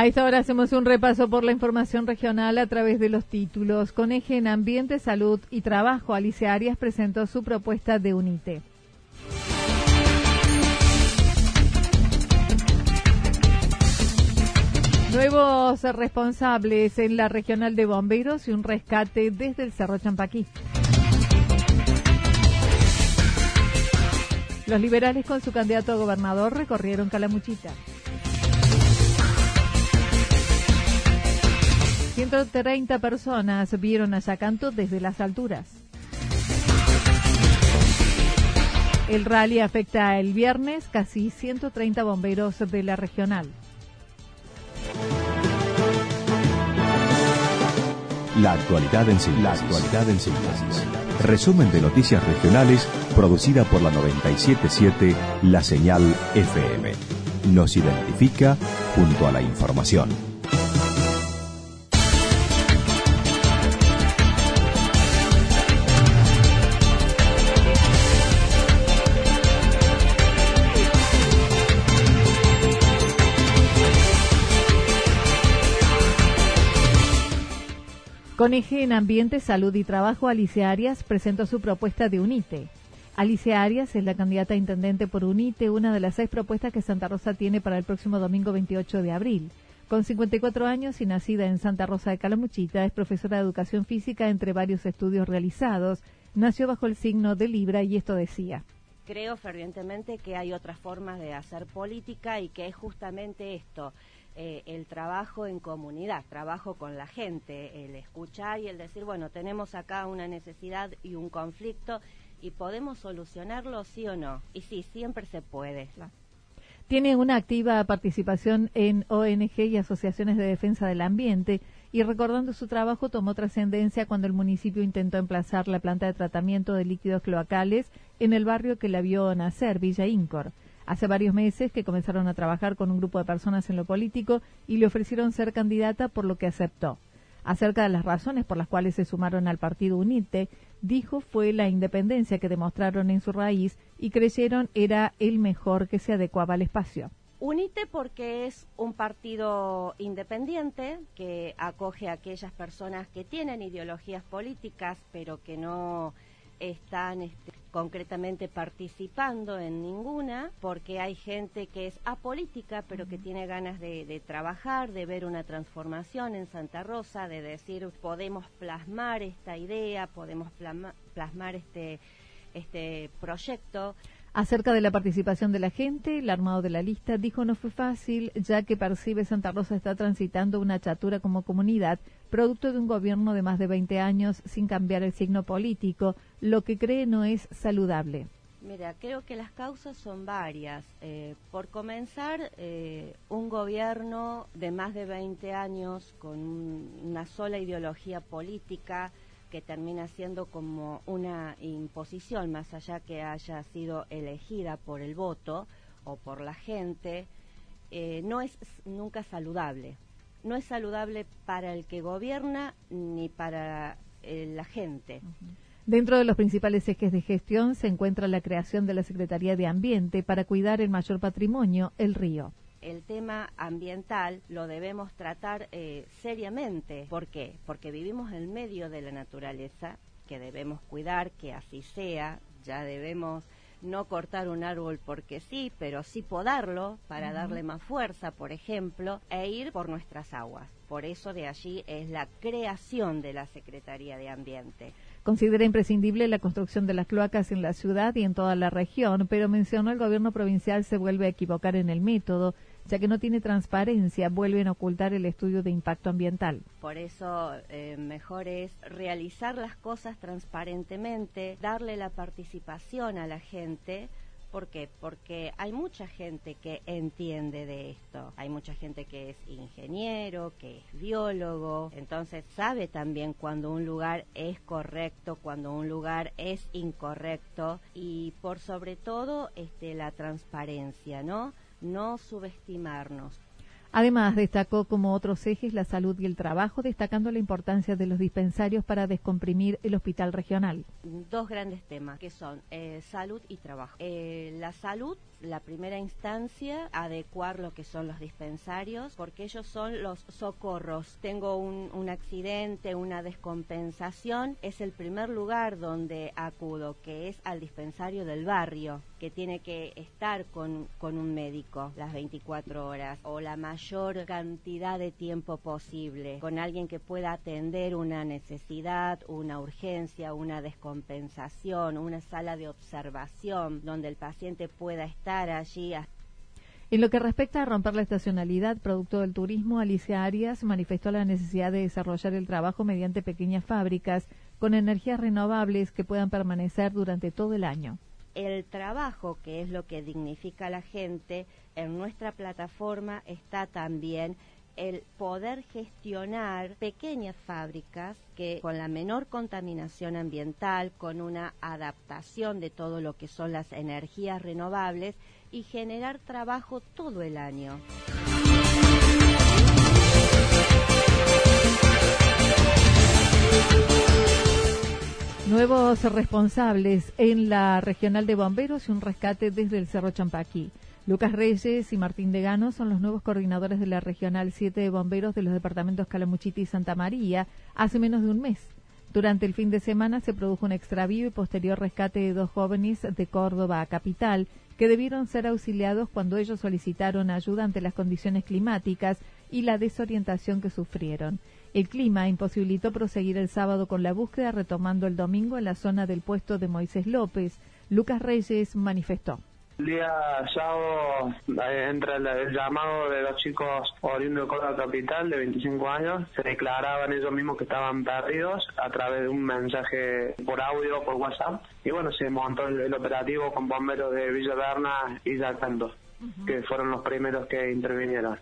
A esta hora hacemos un repaso por la información regional a través de los títulos. Con eje en Ambiente, Salud y Trabajo, Alicia Arias presentó su propuesta de UNITE. Nuevos responsables en la regional de bomberos y un rescate desde el Cerro Champaquí. Los liberales con su candidato a gobernador recorrieron Calamuchita. 130 personas vieron a Yacanto desde las alturas. El rally afecta el viernes casi 130 bomberos de la regional. La actualidad en síntesis. Resumen de noticias regionales producida por la 977 La Señal FM. Nos identifica junto a la información. Con eje en Ambiente, Salud y Trabajo, Alicia Arias presentó su propuesta de UNITE. Alicia Arias es la candidata a intendente por UNITE, una de las seis propuestas que Santa Rosa tiene para el próximo domingo 28 de abril. Con 54 años y nacida en Santa Rosa de Calamuchita, es profesora de educación física entre varios estudios realizados. Nació bajo el signo de Libra y esto decía. Creo fervientemente que hay otras formas de hacer política y que es justamente esto, eh, el trabajo en comunidad, trabajo con la gente, el escuchar y el decir, bueno, tenemos acá una necesidad y un conflicto y podemos solucionarlo sí o no. Y sí, siempre se puede. Tiene una activa participación en ONG y asociaciones de defensa del ambiente y recordando su trabajo tomó trascendencia cuando el municipio intentó emplazar la planta de tratamiento de líquidos cloacales en el barrio que la vio nacer, Villa Incor. Hace varios meses que comenzaron a trabajar con un grupo de personas en lo político y le ofrecieron ser candidata por lo que aceptó. Acerca de las razones por las cuales se sumaron al partido UNITE, dijo fue la independencia que demostraron en su raíz y creyeron era el mejor que se adecuaba al espacio. UNITE porque es un partido independiente que acoge a aquellas personas que tienen ideologías políticas pero que no están este, concretamente participando en ninguna, porque hay gente que es apolítica, pero que tiene ganas de, trabajar, de ver una transformación en Santa Rosa, de decir, podemos plasmar esta idea, podemos plasmar este, este proyecto. Acerca de la participación de la gente, el armado de la lista dijo no fue fácil, ya que percibe Santa Rosa está transitando una chatura como comunidad, producto de un gobierno de más de 20 años sin cambiar el signo político, lo que cree no es saludable. Mira, creo que las causas son varias. Eh, por comenzar, eh, un gobierno de más de 20 años con una sola ideología política, que termina siendo como una imposición, más allá que haya sido elegida por el voto o por la gente, eh, no es nunca saludable. No es saludable para el que gobierna ni para eh, la gente. Dentro de los principales ejes de gestión se encuentra la creación de la Secretaría de Ambiente para cuidar el mayor patrimonio, el río el tema ambiental lo debemos tratar eh, seriamente. ¿Por qué? Porque vivimos en medio de la naturaleza, que debemos cuidar, que así sea, ya debemos no cortar un árbol porque sí, pero sí podarlo para darle más fuerza, por ejemplo, e ir por nuestras aguas. Por eso de allí es la creación de la Secretaría de Ambiente. Considera imprescindible la construcción de las cloacas en la ciudad y en toda la región, pero mencionó el gobierno provincial se vuelve a equivocar en el método ya que no tiene transparencia, vuelven a ocultar el estudio de impacto ambiental. Por eso eh, mejor es realizar las cosas transparentemente, darle la participación a la gente. ¿Por qué? Porque hay mucha gente que entiende de esto. Hay mucha gente que es ingeniero, que es biólogo. Entonces sabe también cuando un lugar es correcto, cuando un lugar es incorrecto. Y por sobre todo este, la transparencia, ¿no? No subestimarnos. Además, destacó como otros ejes la salud y el trabajo, destacando la importancia de los dispensarios para descomprimir el hospital regional. Dos grandes temas que son eh, salud y trabajo. Eh, la salud la primera instancia, adecuar lo que son los dispensarios, porque ellos son los socorros. Tengo un, un, accidente, una descompensación, es el primer lugar donde acudo, que es al dispensario del barrio, que tiene que estar con, con un médico las 24 horas o la mayor cantidad de tiempo posible, con alguien que pueda atender una necesidad, una urgencia, una descompensación, una sala de observación donde el paciente pueda estar allí. En lo que respecta a romper la estacionalidad producto del turismo, Alicia Arias manifestó la necesidad de desarrollar el trabajo mediante pequeñas fábricas con energías renovables que puedan permanecer durante todo el año. El trabajo, que es lo que dignifica a la gente, en nuestra plataforma está también el poder gestionar pequeñas fábricas que con la menor contaminación ambiental, con una adaptación de todo lo que son las energías renovables y generar trabajo todo el año. Nuevos responsables en la regional de bomberos y un rescate desde el Cerro Champaquí. Lucas Reyes y Martín Degano son los nuevos coordinadores de la Regional 7 de Bomberos de los departamentos Calamuchita y Santa María hace menos de un mes. Durante el fin de semana se produjo un extravío y posterior rescate de dos jóvenes de Córdoba a Capital que debieron ser auxiliados cuando ellos solicitaron ayuda ante las condiciones climáticas y la desorientación que sufrieron. El clima imposibilitó proseguir el sábado con la búsqueda, retomando el domingo en la zona del puesto de Moisés López. Lucas Reyes manifestó. El día sábado entra el, llamado de dos chicos oriundos de Córdoba Capital de 25 años. Se declaraban ellos mismos que estaban perdidos a través de un mensaje por audio por WhatsApp. Y bueno, se montó el, operativo con bomberos de Villa Berna y Yacando, que fueron los primeros que intervinieron.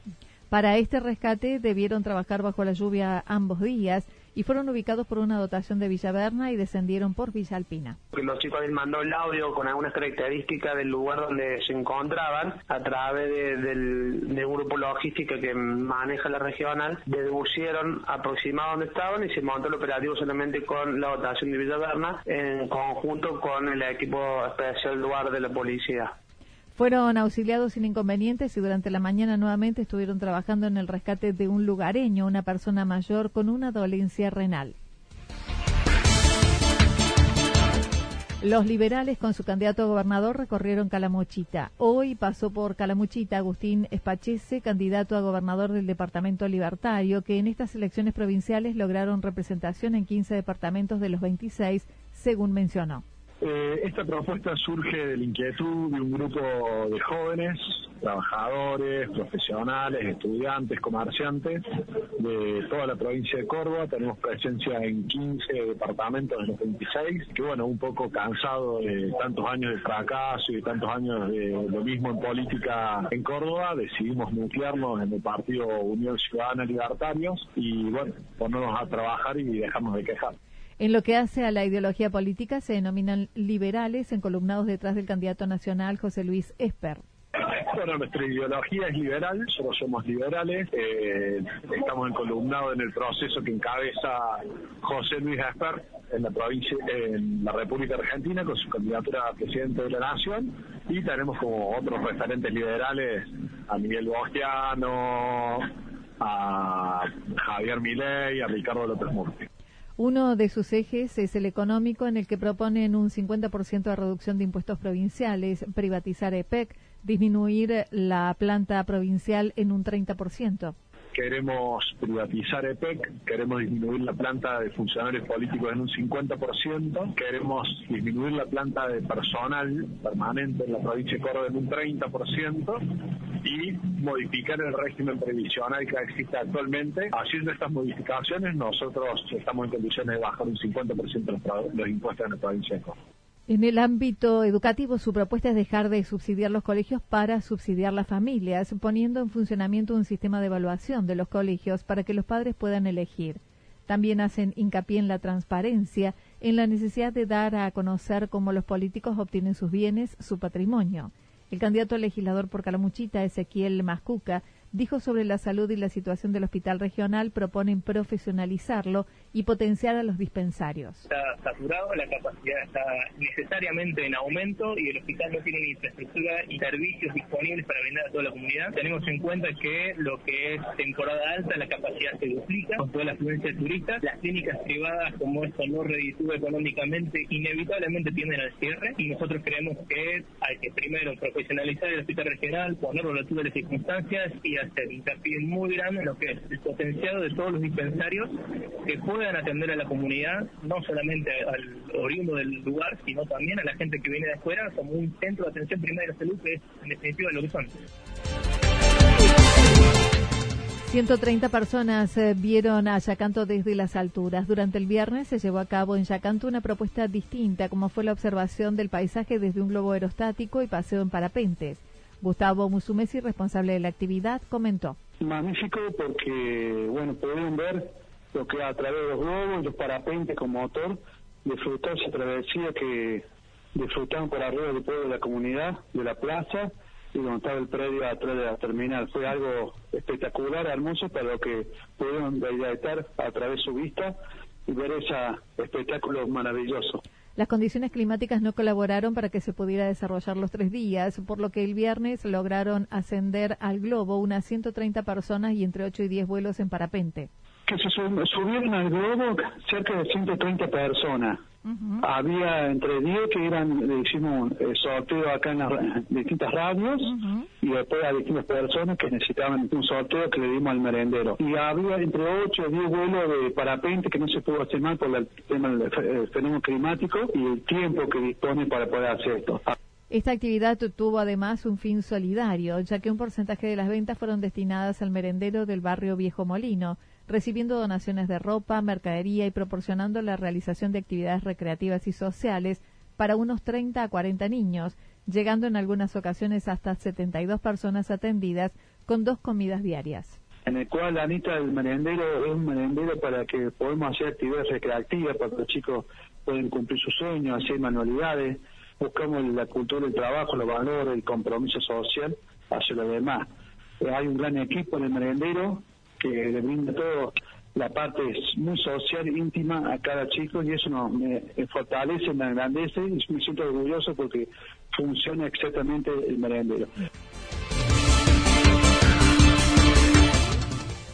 Para este rescate debieron trabajar bajo la lluvia ambos días y fueron ubicados por una dotación de Villaverna y descendieron por Villa Alpina. Los chicos les mandó el audio con algunas características del lugar donde se encontraban a través del, de un grupo logístico que maneja la regional, deducieron aproximadamente donde estaban y se montó el operativo solamente con la dotación de Villaverna en conjunto con el equipo especial lugar de la policía. Fueron auxiliados sin inconvenientes y durante la mañana nuevamente estuvieron trabajando en el rescate de un lugareño, una persona mayor con una dolencia renal. Los liberales con su candidato a gobernador recorrieron Calamuchita. Hoy pasó por Calamuchita Agustín Espachese, candidato a gobernador del departamento libertario, que en estas elecciones provinciales lograron representación en 15 departamentos de los 26, según mencionó. Eh, esta propuesta surge de la inquietud de un grupo de jóvenes, trabajadores, profesionales, estudiantes, comerciantes de toda la provincia de Córdoba. Tenemos presencia en 15 departamentos de los 26, que bueno, un poco cansado de tantos años de fracaso y de tantos años de lo mismo en política en Córdoba, decidimos nuclearnos en el partido Unión Ciudadana Libertarios y bueno, ponernos a trabajar y dejarnos de quejar. En lo que hace a la ideología política, se denominan liberales, encolumnados detrás del candidato nacional José Luis Esper. Bueno, nuestra ideología es liberal, solo somos liberales. Eh, estamos encolumnados en el proceso que encabeza José Luis Esper en la provincia, en la República Argentina con su candidatura a presidente de la Nación y tenemos como otros referentes liberales a Miguel Bostiano, a Javier Milei, a Ricardo López Murphy. Uno de sus ejes es el económico, en el que proponen un 50% de reducción de impuestos provinciales, privatizar EPEC, disminuir la planta provincial en un 30% queremos privatizar EPEC, queremos disminuir la planta de funcionarios políticos en un 50%, queremos disminuir la planta de personal permanente en la provincia de Córdoba en un 30% y modificar el régimen previsional que existe actualmente. Haciendo estas modificaciones, nosotros estamos en condiciones de bajar un 50% los, los impuestos en la provincia de Córdoba. En el ámbito educativo, su propuesta es dejar de subsidiar los colegios para subsidiar las familias, poniendo en funcionamiento un sistema de evaluación de los colegios para que los padres puedan elegir. También hacen hincapié en la transparencia, en la necesidad de dar a conocer cómo los políticos obtienen sus bienes, su patrimonio. El candidato a legislador por Calamuchita, Ezequiel Mascuca, dijo sobre la salud y la situación del hospital regional, proponen profesionalizarlo y potenciar a los dispensarios. Está saturado, la capacidad está necesariamente en aumento y el hospital no tiene ni infraestructura y servicios disponibles para brindar a toda la comunidad. Tenemos en cuenta que lo que es temporada alta, la capacidad se duplica con toda la afluencia de turistas. Las clínicas privadas, como esto no reditúa económicamente, inevitablemente tienden al cierre y nosotros creemos que hay que primero profesionalizar el hospital regional, ponerlo a la altura de las circunstancias y hacer hincapié muy grande en lo que es el potencial de todos los dispensarios que puedan atender a la comunidad, no solamente al oriundo del lugar, sino también a la gente que viene de afuera como un centro de atención primaria de salud que es en definitiva lo que son. 130 personas eh, vieron a Yacanto desde las alturas. Durante el viernes se llevó a cabo en Yacanto una propuesta distinta, como fue la observación del paisaje desde un globo aerostático y paseo en parapentes. Gustavo Musumesi, responsable de la actividad, comentó. Magnífico porque, bueno, pudieron ver lo que a través de los globos, los parapentes con motor, disfrutar esa travesía que disfrutaron por arriba del pueblo de la comunidad, de la plaza, y donde estaba el predio atrás de la terminal. Fue algo espectacular, hermoso, para lo que pudieron estar a través de su vista y ver ese espectáculo maravilloso. Las condiciones climáticas no colaboraron para que se pudiera desarrollar los tres días, por lo que el viernes lograron ascender al globo unas 130 personas y entre 8 y 10 vuelos en parapente. Que se subieron al globo cerca de 130 personas. Había entre 10 que eran, le hicimos eh, sorteo acá en las distintas radios y después a distintas personas que necesitaban un sorteo que le dimos al merendero. Y había entre 8 y 10 vuelos de parapente que no se pudo hacer mal por el tema del fenómeno climático y el tiempo que dispone para poder hacer esto. Esta actividad tuvo además un fin solidario, ya que un porcentaje de las ventas fueron destinadas al merendero del barrio Viejo Molino, recibiendo donaciones de ropa, mercadería y proporcionando la realización de actividades recreativas y sociales para unos 30 a 40 niños, llegando en algunas ocasiones hasta 72 personas atendidas con dos comidas diarias. En el cual, Anita, el merendero es un merendero para que podamos hacer actividades recreativas, para que los chicos puedan cumplir sus sueños, hacer manualidades, buscamos la cultura del trabajo, los valores, el compromiso social hacia los demás. Hay un gran equipo en el merendero que le brinda todo la parte muy social, íntima a cada chico y eso nos me fortalece, me engrandece y me siento orgulloso porque funciona exactamente el merendero.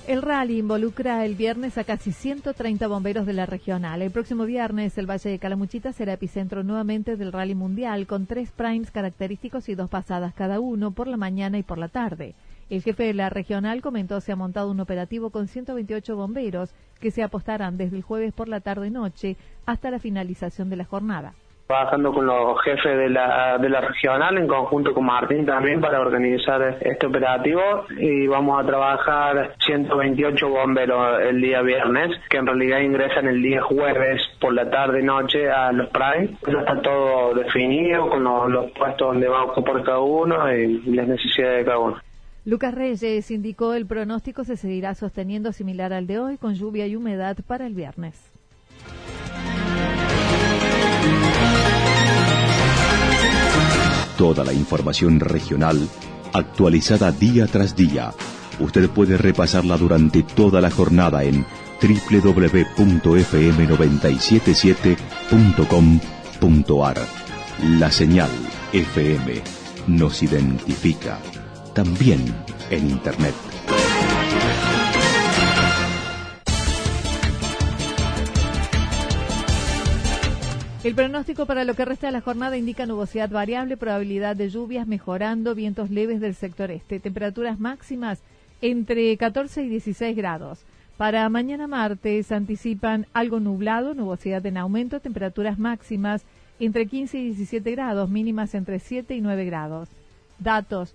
El rally involucra el viernes a casi 130 bomberos de la regional. El próximo viernes el Valle de Calamuchita será epicentro nuevamente del rally mundial con tres primes característicos y dos pasadas cada uno por la mañana y por la tarde. El jefe de la regional comentó se ha montado un operativo con 128 bomberos que se apostarán desde el jueves por la tarde-noche hasta la finalización de la jornada trabajando con los jefes de la, de la regional en conjunto con Martín también para organizar este operativo y vamos a trabajar 128 bomberos el día viernes que en realidad ingresan el día jueves por la tarde noche a los Prime. Ya está todo definido con los, los puestos donde va a ocupar cada uno y las necesidades de cada uno. Lucas Reyes indicó el pronóstico se seguirá sosteniendo similar al de hoy con lluvia y humedad para el viernes. Toda la información regional actualizada día tras día. Usted puede repasarla durante toda la jornada en www.fm977.com.ar. La señal FM nos identifica también en Internet. El pronóstico para lo que resta de la jornada indica nubosidad variable, probabilidad de lluvias mejorando, vientos leves del sector este, temperaturas máximas entre 14 y 16 grados. Para mañana martes anticipan algo nublado, nubosidad en aumento, temperaturas máximas entre 15 y 17 grados, mínimas entre 7 y 9 grados. Datos